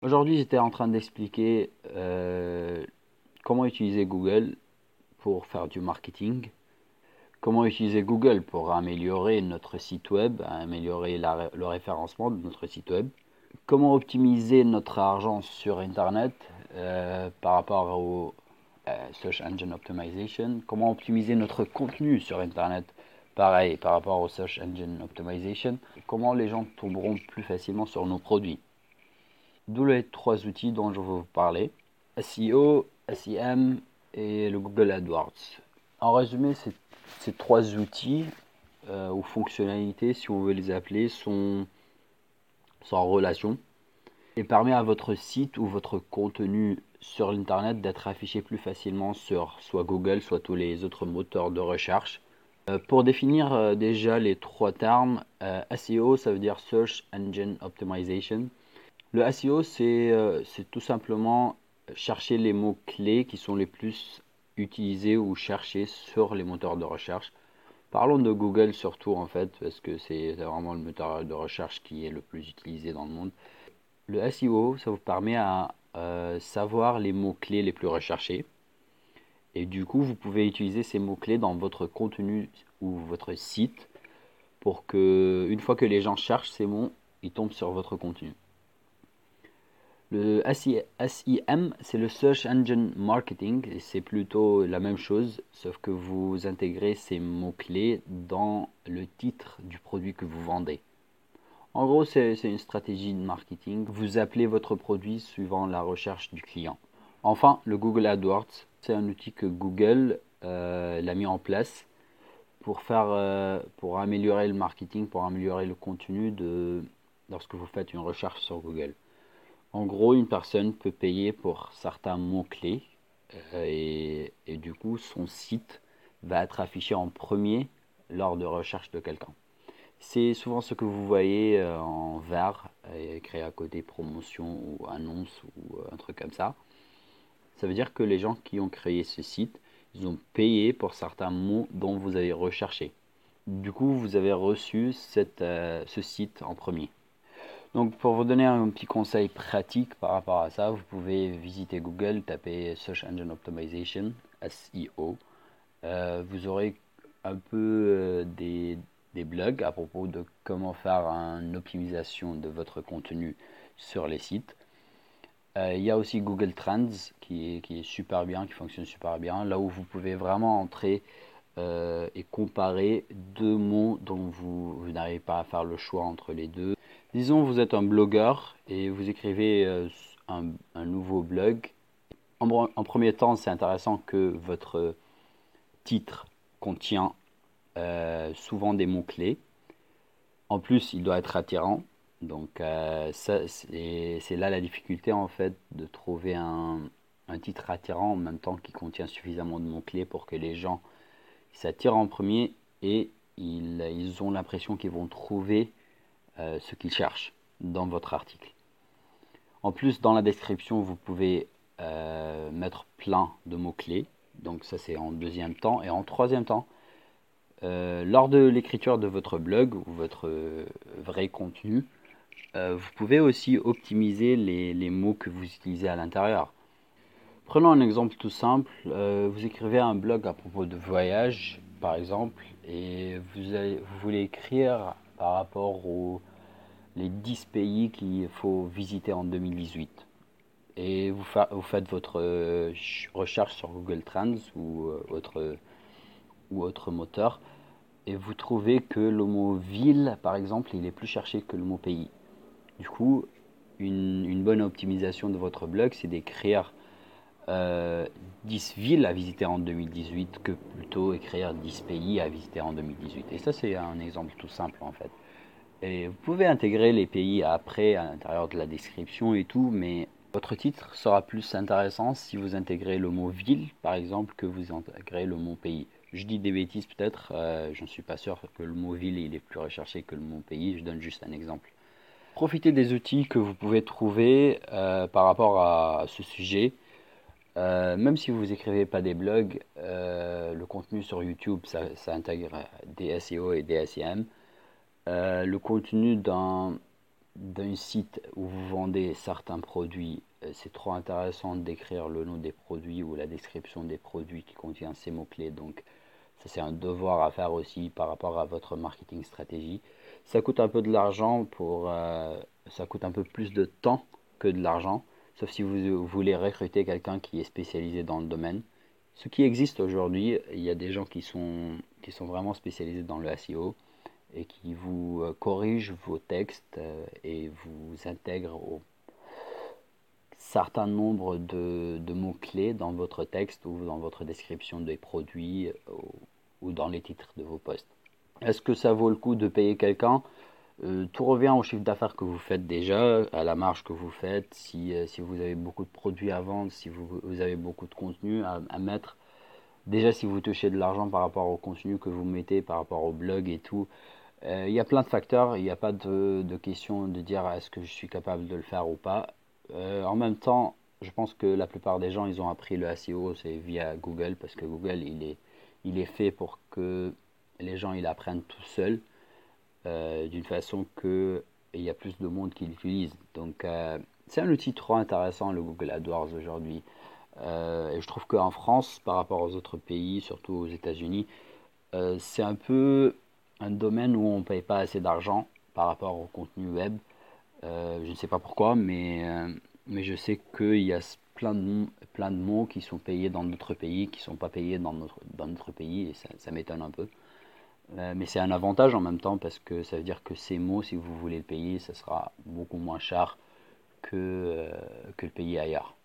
Aujourd'hui, j'étais en train d'expliquer euh, comment utiliser Google pour faire du marketing, comment utiliser Google pour améliorer notre site web, améliorer le référencement de notre site web, comment optimiser notre argent sur Internet euh, par rapport au euh, Search Engine Optimization, comment optimiser notre contenu sur Internet, pareil par rapport au Search Engine Optimization, comment les gens tomberont plus facilement sur nos produits. D'où les trois outils dont je vais vous parler SEO, SEM et le Google AdWords. En résumé, ces, trois outils euh, ou fonctionnalités, si on veut les appeler, sont, en relation et permet à votre site ou votre contenu sur l'internet d'être affiché plus facilement sur soit Google, soit tous les autres moteurs de recherche. Euh, pour définir euh, déjà les trois termes, SEO, ça veut dire Search Engine Optimization. Le SEO, euh, c'est tout simplement chercher les mots-clés qui sont les plus utilisés ou cherchés sur les moteurs de recherche. Parlons de Google surtout en fait, parce que c'est vraiment le moteur de recherche qui est le plus utilisé dans le monde. Le SEO, ça vous permet à euh, savoir les mots-clés les plus recherchés. Et du coup, vous pouvez utiliser ces mots-clés dans votre contenu ou votre site pour que, une fois que les gens cherchent ces mots, ils tombent sur votre contenu. Le SEM, c'est le Search Engine Marketing, et c'est plutôt la même chose, sauf que vous intégrez ces mots-clés dans le titre du produit que vous vendez. En gros, c'est une stratégie de marketing. Vous appelez votre produit suivant la recherche du client. Enfin, le Google AdWords, c'est un outil que Google euh, l'a mis en place pour, euh, améliorer le marketing, pour améliorer le contenu lorsque vous faites une recherche sur Google. En gros, une personne peut payer pour certains mots-clés euh, et, du coup, son site va être affiché en premier lors de recherche de quelqu'un. C'est souvent ce que vous voyez euh, en vert, écrit à côté promotion ou annonce ou euh, un truc comme ça. Ça veut dire que les gens qui ont créé ce site, ils ont payé pour certains mots dont vous avez recherché. Du coup, vous avez reçu ce site en premier. Donc pour vous donner un petit conseil pratique par rapport à ça, vous pouvez visiter Google, taper Search Engine Optimization, SEO. Euh, vous aurez un peu euh, des, blogs à propos de comment faire une optimisation de votre contenu sur les sites. Euh, il y a aussi Google Trends qui est, qui est, super bien, qui fonctionne super bien, là où vous pouvez vraiment entrer et comparer deux mots dont vous n'arrivez pas à faire le choix entre les deux. Disons, vous êtes un blogueur et vous écrivez euh, un, nouveau blog. En, premier temps, c'est intéressant que votre titre contient euh, souvent des mots-clés. En plus, il doit être attirant. Donc, euh, c'est là la difficulté en fait de trouver un, titre attirant en même temps qui contient suffisamment de mots-clés pour que les gens s'attirent en premier et ils ont l'impression qu'ils vont trouver euh, ce qu'ils cherchent dans votre article. En plus, dans la description, vous pouvez euh, mettre plein de mots-clés. Donc ça, c'est en deuxième temps. Et en troisième temps, euh, lors de l'écriture de votre blog ou votre vrai contenu, vous pouvez aussi optimiser les, mots que vous utilisez à l'intérieur. Prenons un exemple tout simple. vous écrivez un blog à propos de voyage, par exemple, et vous, vous voulez écrire par rapport aux les 10 pays qu'il faut visiter en 2018. Et vous, faites votre euh, recherche sur Google Trends ou, euh, autre, ou autre moteur et vous trouvez que le mot ville, par exemple, il est plus cherché que le mot pays. Du coup, une, une bonne optimisation de votre blog, c'est d'écrire 10 euh, villes à visiter en 2018 que plutôt écrire 10 pays à visiter en 2018. Et ça, c'est un exemple tout simple en fait. Et vous pouvez intégrer les pays après à l'intérieur de la description et tout, mais votre titre sera plus intéressant si vous intégrez le mot ville, par exemple, que vous intégrez le mot pays. Je dis des bêtises peut-être, euh, je ne suis pas sûr que le mot ville il est plus recherché que le mot pays, je donne juste un exemple. Profitez des outils que vous pouvez trouver euh, par rapport à ce sujet. Euh, même si vous écrivez pas des blogs, le contenu sur YouTube, ça, intègre des SEO et des SEM. Euh, le contenu d'un site où vous vendez certains produits, euh, c'est trop intéressant d'écrire le nom des produits ou la description des produits qui contient ces mots-clés. Donc ça c'est un devoir à faire aussi par rapport à votre marketing stratégie. Ça coûte un peu de l'argent pour euh, ça coûte un peu plus de temps que de l'argent, sauf si vous voulez recruter quelqu'un qui est spécialisé dans le domaine. Ce qui existe aujourd'hui, il y a des gens qui sont, qui sont vraiment spécialisés dans le SEO et qui vous euh, corrigent vos textes euh, et vous intègrent au certain nombre de, de mots-clés dans votre texte ou dans votre description des produits ou, euh, ou dans les titres de vos posts. Est-ce que ça vaut le coup de payer quelqu'un? Euh, tout revient au chiffre d'affaires que vous faites déjà, à la marge que vous faites, si, euh, vous avez beaucoup de produits à vendre, si vous, avez beaucoup de contenu à, mettre. Déjà, si vous touchez de l'argent par rapport au contenu que vous mettez, par rapport au blog et tout, euh, il y a plein de facteurs. Il n'y a pas de, question de dire est-ce que je suis capable de le faire ou pas. En même temps, je pense que la plupart des gens, ils ont appris le SEO, c'est via Google, parce que Google, il est, il est fait pour que les gens, ils apprennent tout seuls. Euh, d'une façon que il y a plus de monde qui l'utilise. Donc euh, c'est un outil trop intéressant le Google AdWords aujourd'hui. Euh, et je trouve qu'en France, par rapport aux autres pays, surtout aux États-Unis, c'est un peu un domaine où on ne paye pas assez d'argent par rapport au contenu web. je ne sais pas pourquoi, mais, mais je sais qu'il y a plein de, plein de mots qui sont payés dans d'autres pays, qui ne sont pas payés dans notre, dans notre pays, et ça, ça m'étonne un peu. Euh, mais c'est un avantage en même temps parce que ça veut dire que ces mots, si vous voulez le payer, ça sera beaucoup moins cher que, euh, que le payer ailleurs.